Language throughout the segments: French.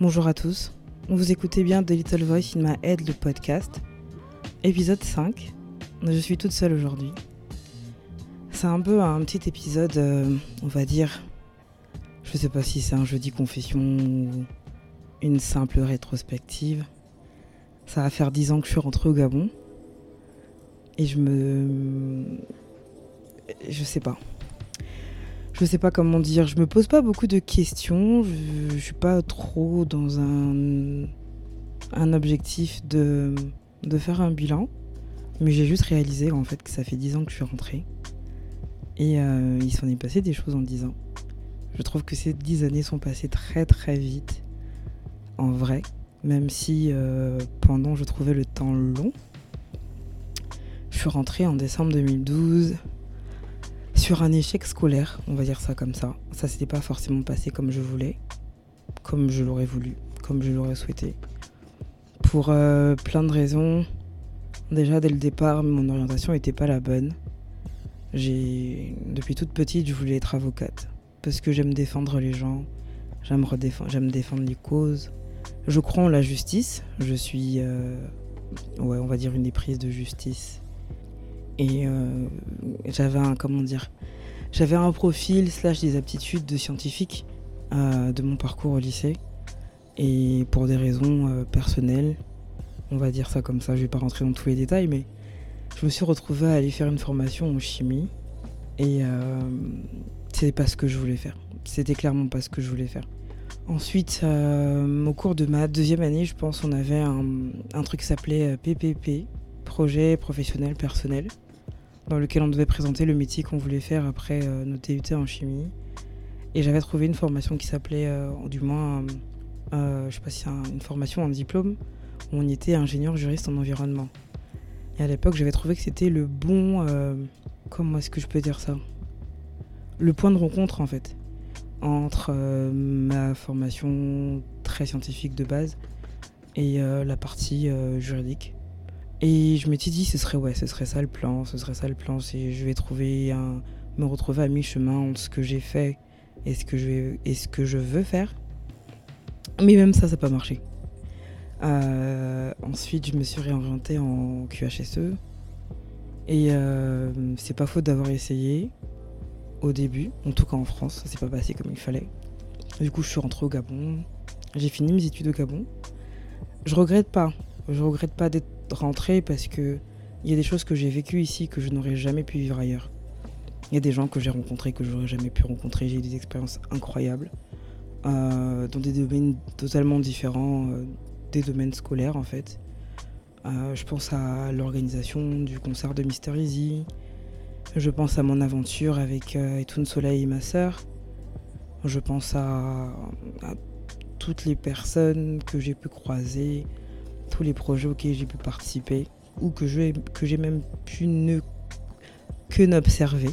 Bonjour à tous, vous écoutez bien The Little Voice in My Head, le podcast, épisode 5. Je suis toute seule aujourd'hui. C'est un peu un petit épisode, euh, on va dire, je sais pas si c'est un jeudi confession ou une simple rétrospective. Ça va faire 10 ans que je suis rentrée au Gabon. Et je me... Je sais pas je sais pas comment dire, je me pose pas beaucoup de questions, je, suis pas trop dans un, un objectif de, de faire un bilan, mais j'ai juste réalisé en fait que ça fait 10 ans que je suis rentrée. Et euh, il s'en est passé des choses en 10 ans. Je trouve que ces 10 années sont passées très très vite, en vrai, même si euh, pendant je trouvais le temps long. Je suis rentrée en décembre 2012 sur un échec scolaire, on va dire ça comme ça. Ça s'était pas forcément passé comme je voulais, comme je l'aurais voulu, comme je l'aurais souhaité. Pour euh, plein de raisons. Déjà dès le départ, mon orientation n'était pas la bonne. J'ai depuis toute petite, je voulais être avocate parce que j'aime défendre les gens, j'aime j'aime défendre les causes. Je crois en la justice. Je suis, euh, ouais, on va dire une éprise de justice et euh, j'avais un, comment dire, j'avais un profil slash des aptitudes de scientifique euh, de mon parcours au lycée. Et pour des raisons euh, personnelles, on va dire ça comme ça, je vais pas rentrer dans tous les détails, mais je me suis retrouvée à aller faire une formation en chimie. Et c'était pas ce que je voulais faire. C'était clairement pas ce que je voulais faire. Ensuite, au cours de ma deuxième année, je pense, on avait un, un truc qui s'appelait PPP, projet professionnel personnel dans lequel on devait présenter le métier qu'on voulait faire après euh, nos TUT en chimie. Et j'avais trouvé une formation qui s'appelait, euh, du moins, euh, je sais pas si c'est une formation, un diplôme, où on était ingénieur juriste en environnement. Et à l'époque, j'avais trouvé que c'était le bon. comment est-ce que je peux dire ça? Le point de rencontre, en fait, entre ma formation très scientifique de base et la partie juridique. Et je m'étais dit, ce serait, ouais, ce serait ça le plan, ce serait ça le plan, c'est je vais trouver un, me retrouver à mi-chemin entre ce que j'ai fait et ce que je, et ce que je veux faire. Mais même ça, ça n'a pas marché. Euh, ensuite, je me suis réorientée en QHSE. Et euh, c'est pas faute d'avoir essayé au début, en tout cas en France, ça s'est pas passé comme il fallait. Du coup, je suis rentrée au Gabon. J'ai fini mes études au Gabon. Je regrette pas. Je regrette pas d'être rentrer parce que il y a des choses que j'ai vécues ici que je n'aurais jamais pu vivre ailleurs. Il y a des gens que j'ai rencontrés que j'aurais jamais pu rencontrer. J'ai eu des expériences incroyables euh, dans des domaines totalement différents euh, des domaines scolaires en fait. Euh, je pense à l'organisation du concert de Mister Easy. Je pense à mon aventure avec Etoun Soleil et ma sœur. Je pense à toutes les personnes que j'ai pu croiser, tous les projets auxquels j'ai pu participer ou que j'ai que même pu ne que n'observer.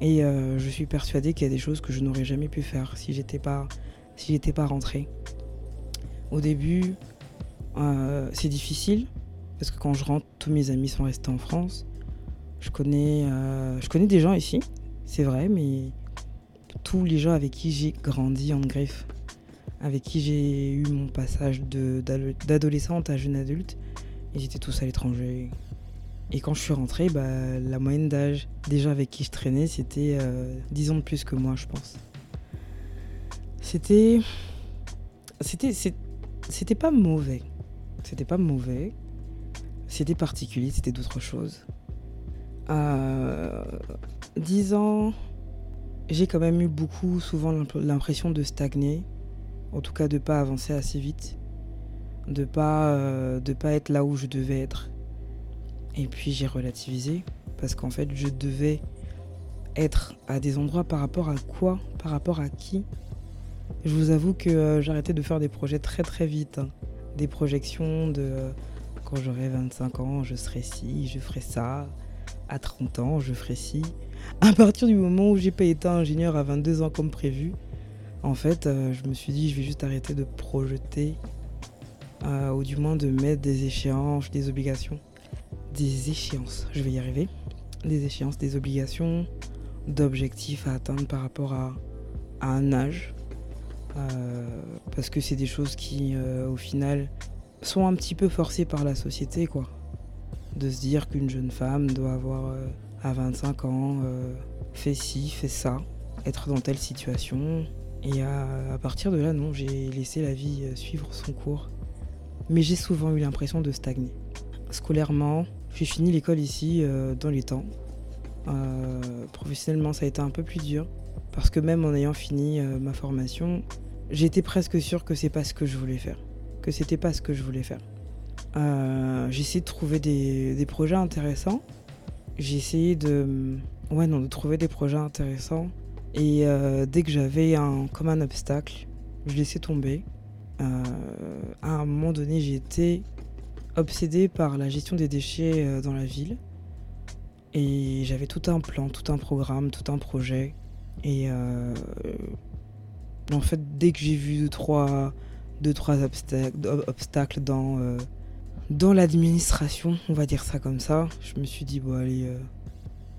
Et euh, je suis persuadée qu'il y a des choses que je n'aurais jamais pu faire si j'étais pas si j'étais pas rentrée. Au début, euh, c'est difficile parce que quand je rentre, tous mes amis sont restés en France. Je connais, euh, je connais des gens ici, c'est vrai, mais tous les gens avec qui j'ai grandi en griffe, avec qui j'ai eu mon passage d'adolescente à jeune adulte. Ils étaient tous à l'étranger. Et quand je suis rentrée, bah, la moyenne d'âge gens avec qui je traînais, c'était euh, 10 ans de plus que moi, je pense. C'était. C'était. C'était pas mauvais. C'était pas mauvais. C'était particulier, c'était d'autres choses. Euh, 10 ans, j'ai quand même eu beaucoup, souvent l'impression de stagner en tout cas de pas avancer assez vite, de pas euh, de pas être là où je devais être. Et puis j'ai relativisé parce qu'en fait je devais être à des endroits par rapport à quoi, par rapport à qui? Je vous avoue que euh, j'arrêtais de faire des projets très très vite, hein. des projections de euh, quand j'aurai 25 ans, je serai ci, je ferai ça. À 30 ans, je ferai ci. À partir du moment où j'ai pas été ingénieur à 22 ans comme prévu, en fait, euh, je me suis dit, je vais juste arrêter de projeter, euh, ou du moins de mettre des échéances, des obligations. Des échéances, je vais y arriver. Des échéances, des obligations, d'objectifs à atteindre par rapport à, un âge. parce que c'est des choses qui, au final, sont un petit peu forcées par la société, quoi. De se dire qu'une jeune femme doit avoir à 25 ans fait ci, fait ça, être dans telle situation. Et à, partir de là, non, j'ai laissé la vie suivre son cours. Mais j'ai souvent eu l'impression de stagner. Scolairement, j'ai fini l'école ici dans les temps. professionnellement, ça a été un peu plus dur. Parce que même en ayant fini ma formation, j'étais presque sûre que c'est pas ce que je voulais faire. Que c'était pas ce que je voulais faire. j'ai essayé de trouver des, projets intéressants. J'ai essayé de, ouais, non, de trouver des projets intéressants. Et dès que j'avais un, comme un obstacle, je laissais tomber. à un moment donné, j'ai été obsédée par la gestion des déchets dans la ville. Et j'avais tout un plan, tout un programme, tout un projet. Et en fait, dès que j'ai vu deux, trois, deux, trois obstacles, dans, euh, dans l'administration, on va dire ça comme ça, je me suis dit, bon, allez, euh,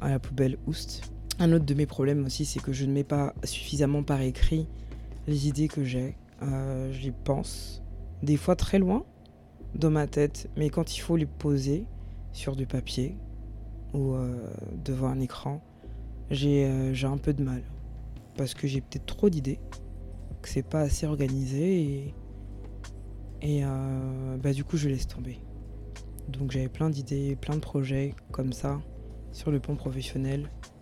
à la poubelle, oust. Un autre de mes problèmes aussi, c'est que je ne mets pas suffisamment par écrit les idées que j'ai. Euh, je les pense, des fois très loin dans ma tête, mais quand il faut les poser sur du papier ou devant un écran, j'ai un peu de mal. Parce que j'ai peut-être trop d'idées c'est pas assez organisé et, euh, bah, du coup je laisse tomber. Donc j'avais plein d'idées, plein de projets comme ça sur le pont professionnel euh,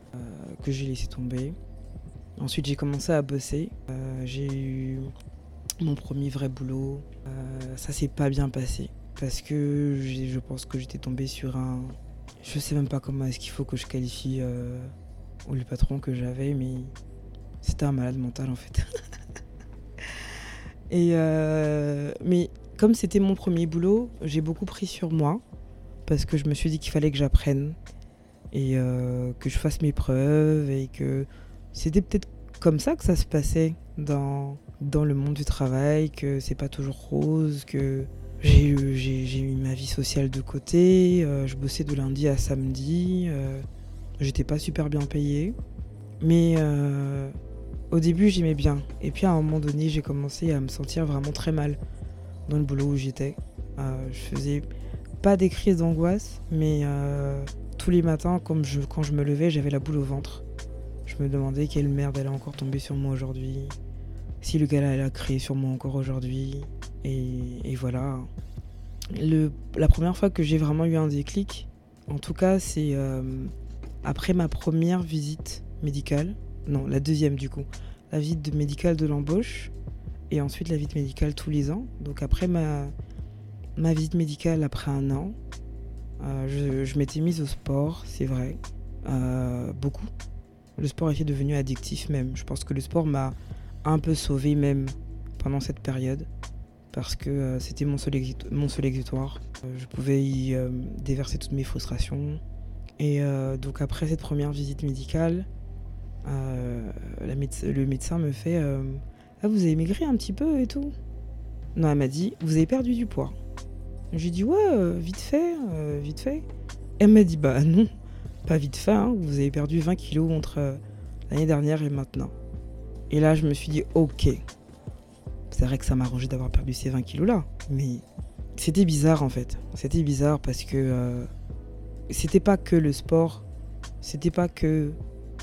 que j'ai laissé tomber. Ensuite j'ai commencé à bosser. Euh, j'ai eu mon premier vrai boulot. ça s'est pas bien passé parce que je pense que j'étais tombée sur un... Je sais même pas comment est-ce qu'il faut que je qualifie le patron que j'avais, mais c'était un malade mental en fait. Et euh, mais comme c'était mon premier boulot, j'ai beaucoup pris sur moi parce que je me suis dit qu'il fallait que j'apprenne et euh, que je fasse mes preuves et que c'était peut-être comme ça que ça se passait dans, dans le monde du travail, que c'est pas toujours rose, que j'ai eu ma vie sociale de côté, euh, je bossais de lundi à samedi, j'étais pas super bien payée. Mais au début, j'aimais bien. Et puis à un moment donné, j'ai commencé à me sentir vraiment très mal dans le boulot où j'étais. Euh, je faisais pas des crises d'angoisse, mais euh, tous les matins, comme je, quand je me levais, j'avais la boule au ventre. Je me demandais quelle merde allait encore tomber sur moi aujourd'hui. Si le gars allait créer sur moi encore aujourd'hui. Et, voilà. La première fois que j'ai vraiment eu un déclic, en tout cas, c'est euh, après ma première visite médicale non, la deuxième du coup, la visite médicale de l'embauche et ensuite la visite médicale tous les ans. Donc après ma, ma visite médicale après un an, euh, je, m'étais mise au sport, c'est vrai, euh, beaucoup. Le sport était devenu addictif même. Je pense que le sport m'a un peu sauvé même pendant cette période parce que euh, c'était mon seul, mon seul exutoire. je pouvais y déverser toutes mes frustrations. Et donc après cette première visite médicale, le médecin me fait Ah, vous avez maigri un petit peu et tout? Non, elle m'a dit Vous avez perdu du poids. J'ai dit Ouais, euh, vite fait, vite fait. Elle m'a dit Bah non, pas vite fait, hein, vous avez perdu 20 kilos entre l'année dernière et maintenant. Et là, je me suis dit Ok. C'est vrai que ça m'a arrangé d'avoir perdu ces 20 kilos là, mais c'était bizarre en fait. C'était bizarre parce que c'était pas que le sport, c'était pas que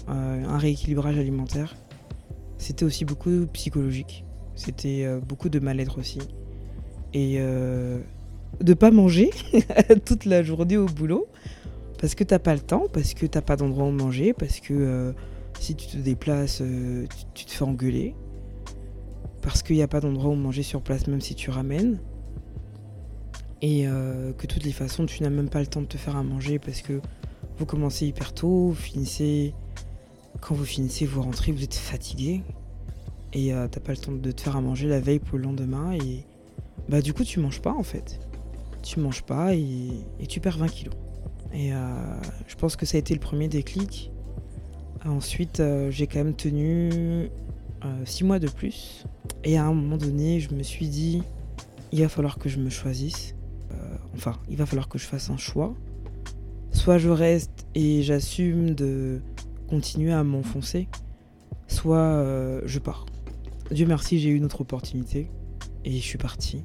euh, un rééquilibrage alimentaire. C'était aussi beaucoup psychologique. C'était euh, beaucoup de mal-être aussi. Et euh, de pas manger toute la journée au boulot parce que t'as pas le temps, parce que t'as pas d'endroit où manger, parce que si tu te déplaces, tu, te fais engueuler. Parce qu'il n'y a pas d'endroit où manger sur place, même si tu ramènes. Et que de toutes les façons, tu n'as même pas le temps de te faire à manger parce que vous commencez hyper tôt, vous finissez quand vous finissez, vous rentrez, vous êtes fatigué et euh, t'as pas le temps de te faire à manger la veille pour le lendemain et bah du coup tu manges pas en fait. Tu manges pas et, tu perds 20 kilos. Et euh, je pense que ça a été le premier déclic. Ensuite, euh, j'ai quand même tenu 6 mois de plus. Et à un moment donné, je me suis dit, il va falloir que je me choisisse. enfin, il va falloir que je fasse un choix. Soit je reste et j'assume de continuer à m'enfoncer, soit euh, je pars. Dieu merci, j'ai eu une autre opportunité et je suis parti.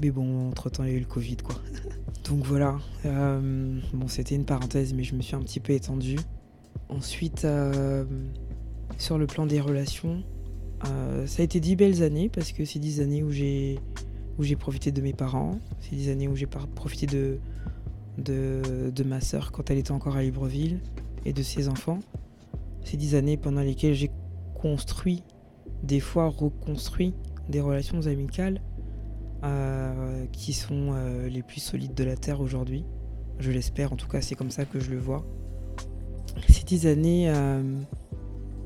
Mais bon, entre-temps, il y a eu le Covid, quoi. Donc voilà. Euh, bon, c'était une parenthèse, mais je me suis un petit peu étendue. Ensuite, euh, sur le plan des relations, euh, ça a été dix belles années parce que c'est dix années où j'ai où j'ai profité de mes parents. C'est dix années où j'ai profité de, de, de ma sœur quand elle était encore à Libreville et de ses enfants. C'est dix années pendant lesquelles j'ai construit, des fois reconstruit des relations amicales qui sont euh, les plus solides de la Terre aujourd'hui. Je l'espère, en tout cas c'est comme ça que je le vois. Ces dix années, euh,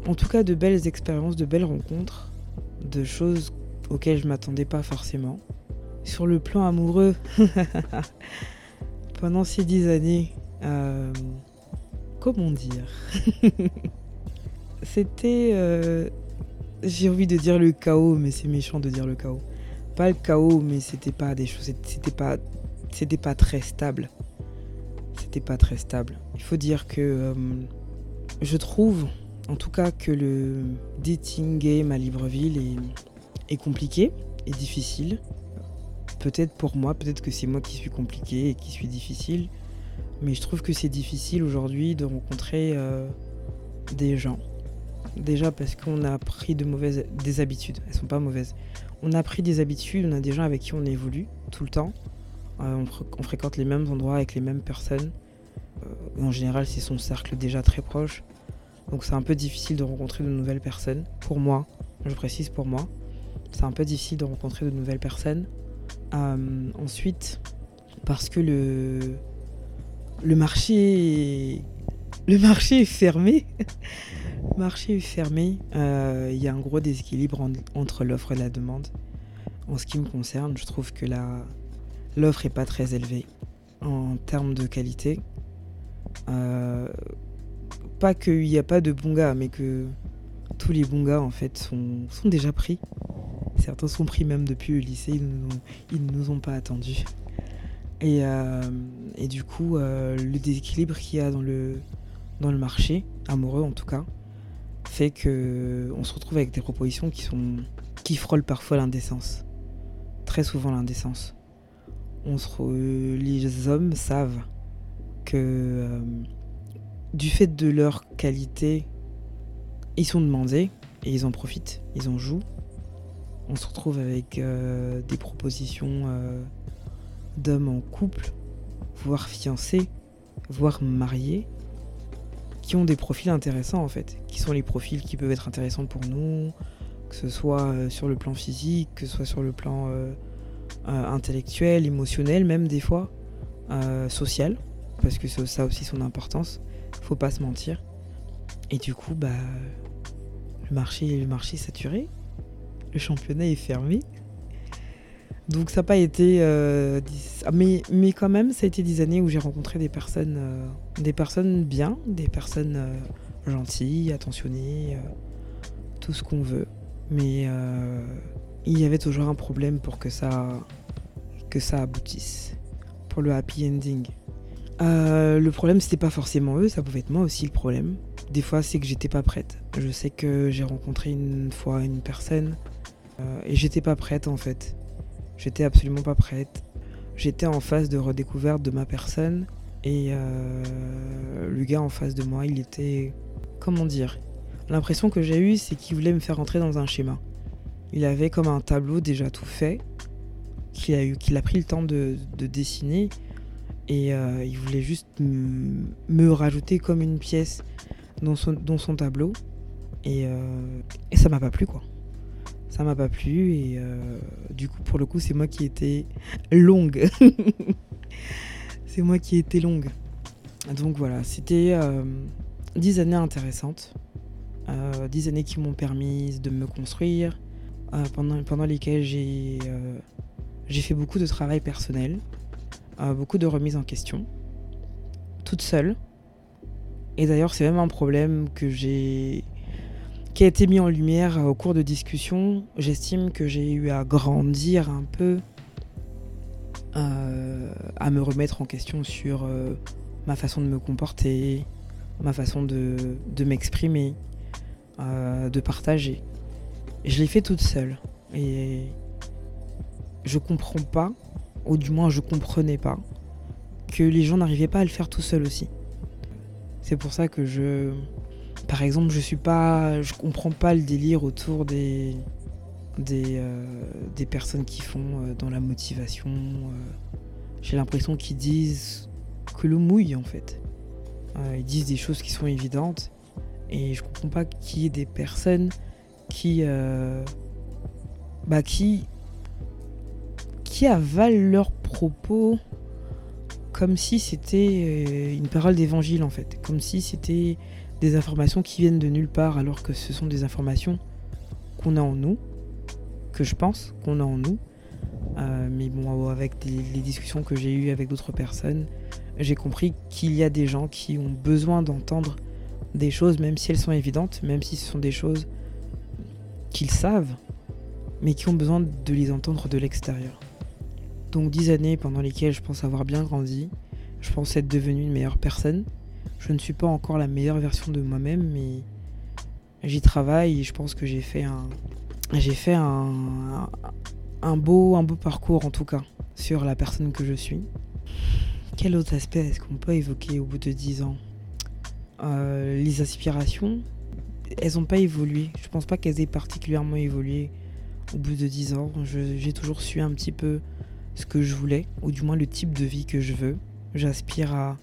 en tout cas de belles expériences, de belles rencontres, de choses auxquelles je m'attendais pas forcément. Sur le plan amoureux, pendant ces dix années, comment dire? C'était, j'ai envie de dire le chaos, mais c'est méchant de dire le chaos pas le chaos, mais c'était pas des choses, c'était pas, c'était pas très stable. C'était pas très stable. Il faut dire que euh, je trouve, en tout cas, que le dating game à Libreville est, compliqué et difficile. Peut-être pour moi, peut-être que c'est moi qui suis compliqué et qui suis difficile, mais je trouve que c'est difficile aujourd'hui de rencontrer euh, des gens. Déjà parce qu'on a pris de mauvaises des habitudes. Elles sont pas mauvaises on a pris des habitudes, on a des gens avec qui on évolue tout le temps. Euh, on, fréquente les mêmes endroits avec les mêmes personnes. Euh, en général, c'est son cercle déjà très proche. Donc c'est un peu difficile de rencontrer de nouvelles personnes. Pour moi, je précise pour moi, c'est un peu difficile de rencontrer de nouvelles personnes. Euh, ensuite, parce que le, le marché le marché est fermé. le marché est fermé. Euh, il y a un gros déséquilibre entre l'offre et la demande. En ce qui me concerne, je trouve que l'offre n'est pas très élevée en termes de qualité. Euh, pas qu'il n'y a pas de bons gars, mais que tous les bons gars en fait sont, déjà pris. Certains sont pris même depuis le lycée, ils ne nous, ont pas attendus. Et, euh, et du coup, le déséquilibre qu'il y a dans le, dans le marché, amoureux en tout cas, fait que on se retrouve avec des propositions qui sont qui frôlent parfois l'indécence. Très souvent l'indécence. On se les hommes savent que euh, du fait de leur qualité, ils sont demandés et ils en profitent, ils en jouent. On se retrouve avec euh, des propositions euh, d'hommes en couple, voire fiancés, voire mariés, qui ont des profils intéressants en fait, qui sont les profils qui peuvent être intéressants pour nous, que ce soit euh, sur le plan physique, que ce soit sur le plan euh, euh, intellectuel, émotionnel même des fois, social, parce que ça a aussi son importance, faut pas se mentir. Et du coup, bah, le marché, le marché est saturé, le championnat est fermé. Donc ça n'a pas été... Euh, mais, mais quand même, ça a été des années où j'ai rencontré des personnes, euh, des personnes bien, des personnes euh, gentilles, attentionnées, tout ce qu'on veut. Mais il y avait toujours un problème pour que ça, que ça aboutisse, pour le happy ending. le problème, c'était pas forcément eux, ça pouvait être moi aussi le problème. Des fois, c'est que j'étais pas prête. Je sais que j'ai rencontré une fois une personne et j'étais pas prête en fait. J'étais absolument pas prête. J'étais en phase de redécouverte de ma personne et euh, le gars en face de moi, il était. Comment dire L'impression que j'ai eue, c'est qu'il voulait me faire entrer dans un schéma. Il avait comme un tableau déjà tout fait, qu'il a, eu, qu'il a pris le temps de, dessiner et euh, il voulait juste me, rajouter comme une pièce dans son, tableau. Et, euh, et ça m'a pas plu quoi ça m'a pas plu et euh, du coup pour le coup c'est moi qui étais longue. C'est moi qui étais longue. Donc voilà c'était euh, dix années intéressantes. Euh, dix années qui m'ont permis de me construire pendant, pendant lesquelles j'ai j'ai fait beaucoup de travail personnel beaucoup de remises en question toute seule. Et d'ailleurs c'est même un problème que j'ai qui a été mis en lumière au cours de discussions. J'estime que j'ai eu à grandir un peu, euh, à me remettre en question sur euh, ma façon de me comporter, ma façon de, m'exprimer, euh, de partager. je l'ai fait toute seule. Et je comprends pas, ou du moins je comprenais pas, que les gens n'arrivaient pas à le faire tout seul aussi. C'est pour ça que je. Par exemple, je suis pas. Je comprends pas le délire autour des. des, euh, personnes qui font euh, dans la motivation. euh. J'ai l'impression qu'ils disent que l'eau mouille en fait. Ils disent des choses qui sont évidentes. Et je comprends pas qu'il y ait des personnes qui. bah, qui. qui avalent leurs propos comme si c'était une parole d'évangile en fait. Comme si c'était des informations qui viennent de nulle part alors que ce sont des informations qu'on a en nous, que je pense qu'on a en nous. Euh, mais bon, avec les discussions que j'ai eues avec d'autres personnes, j'ai compris qu'il y a des gens qui ont besoin d'entendre des choses, même si elles sont évidentes, même si ce sont des choses qu'ils savent, mais qui ont besoin de les entendre de l'extérieur. Donc dix années pendant lesquelles je pense avoir bien grandi, je pense être devenue une meilleure personne. Je ne suis pas encore la meilleure version de moi-même, mais j'y travaille et je pense que j'ai fait un, j'ai fait un, beau, un beau parcours en tout cas sur la personne que je suis. Quel autre aspect est-ce qu'on peut évoquer au bout de 10 ans? Euh, Les aspirations, elles n'ont pas évolué. Je pense pas qu'elles aient particulièrement évolué au bout de 10 ans. J'ai toujours su un petit peu ce que je voulais, ou du moins le type de vie que je veux. J'aspire à,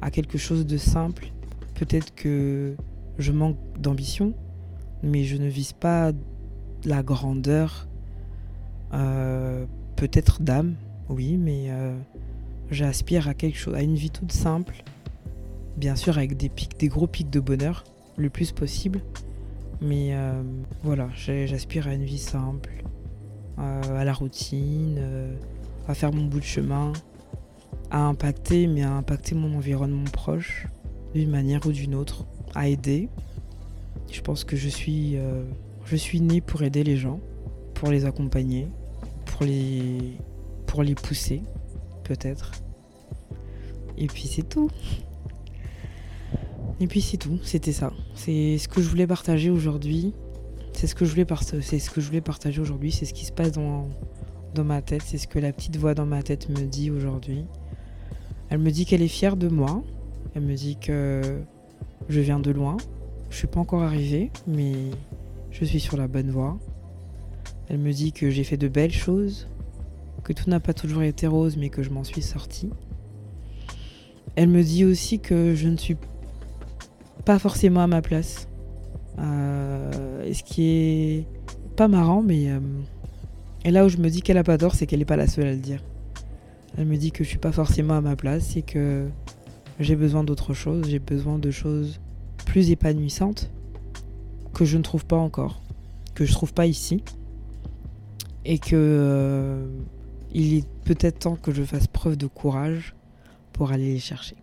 à quelque chose de simple. Peut-être que je manque d'ambition, mais je ne vise pas la grandeur. Euh, Peut-être d'âme, oui, mais euh, j'aspire à quelque chose, à une vie toute simple. Bien sûr, avec des pics, des gros pics de bonheur, le plus possible. Mais euh, voilà, j'aspire à une vie simple, à la routine, à faire mon bout de chemin, à impacter, mais à impacter mon environnement proche d'une manière ou d'une autre, à aider. Je pense que je suis, euh, je suis née pour aider les gens, pour les accompagner, pour les, pour les pousser, peut-être. Et puis c'est tout. Et puis c'est tout, c'était ça. C'est ce que je voulais partager aujourd'hui. C'est ce que je voulais c'est ce que je voulais partager aujourd'hui, c'est ce qui se passe dans dans ma tête, c'est ce que la petite voix dans ma tête me dit aujourd'hui. Elle me dit qu'elle est fière de moi. Elle me dit que je viens de loin. Je suis pas encore arrivée, mais je suis sur la bonne voie. Elle me dit que j'ai fait de belles choses, que tout n'a pas toujours été rose, mais que je m'en suis sortie. Elle me dit aussi que je ne suis pas forcément à ma place. Euh, ce qui est pas marrant, mais euh, et là où je me dis qu'elle a pas tort, c'est qu'elle n'est pas la seule à le dire. Elle me dit que je suis pas forcément à ma place et que j'ai besoin d'autre chose, j'ai besoin de choses plus épanouissantes que je ne trouve pas encore, que je trouve pas ici. Et que euh, il est peut-être temps que je fasse preuve de courage pour aller les chercher.